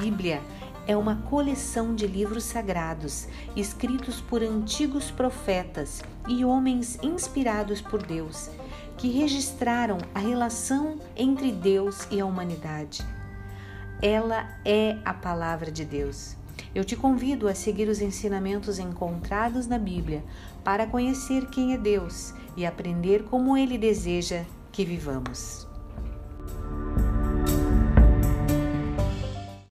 Bíblia é uma coleção de livros sagrados escritos por antigos profetas e homens inspirados por Deus, que registraram a relação entre Deus e a humanidade. Ela é a palavra de Deus. Eu te convido a seguir os ensinamentos encontrados na Bíblia para conhecer quem é Deus e aprender como ele deseja que vivamos.